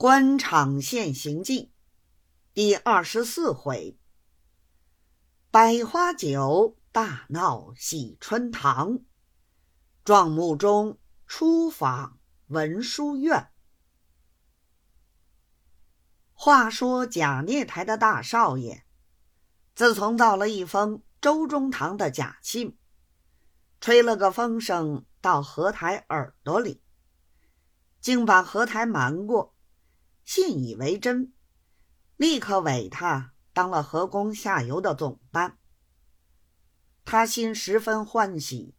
官场现形记第二十四回：百花酒大闹喜春堂，壮木中出访文殊院。话说贾孽台的大少爷，自从造了一封周中堂的假信，吹了个风声到何台耳朵里，竟把何台瞒过。信以为真，立刻委他当了河工下游的总办。他心十分欢喜，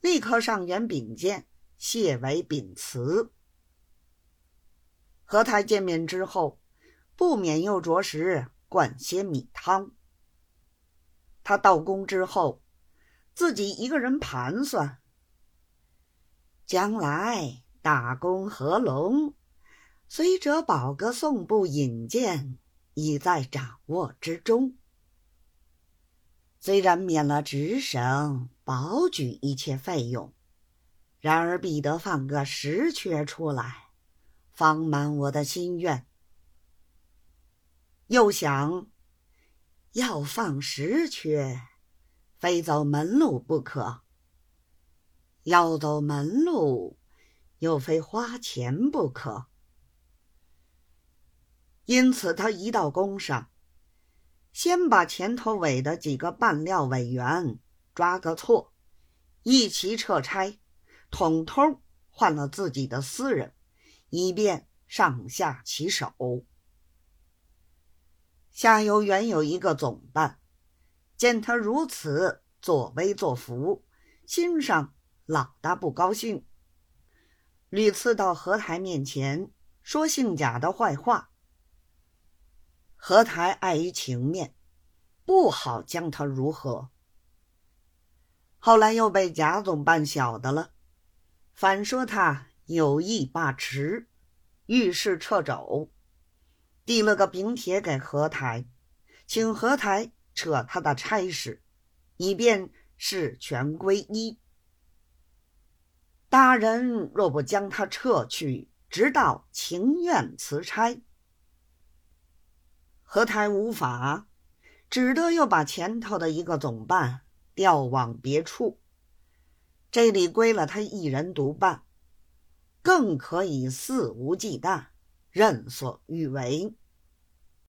立刻上言禀见，谢为禀辞。和他见面之后，不免又着实灌些米汤。他到宫之后，自己一个人盘算，将来大功合龙。随者宝阁送部引荐已在掌握之中，虽然免了直省保举一切费用，然而必得放个实缺出来，方满我的心愿。又想，要放实缺，非走门路不可；要走门路，又非花钱不可。因此，他一到宫上，先把前头委的几个办料委员抓个错，一齐撤差，统统换了自己的私人，以便上下其手。下游原有一个总办，见他如此作威作福，心上老大不高兴，屡次到何台面前说姓贾的坏话。何台碍于情面，不好将他如何。后来又被贾总办晓得了，反说他有意罢职，遇事撤走，递了个禀帖给何台，请何台撤他的差事，以便事权归一。大人若不将他撤去，直到情愿辞差。何台无法，只得又把前头的一个总办调往别处，这里归了他一人独办，更可以肆无忌惮，任所欲为。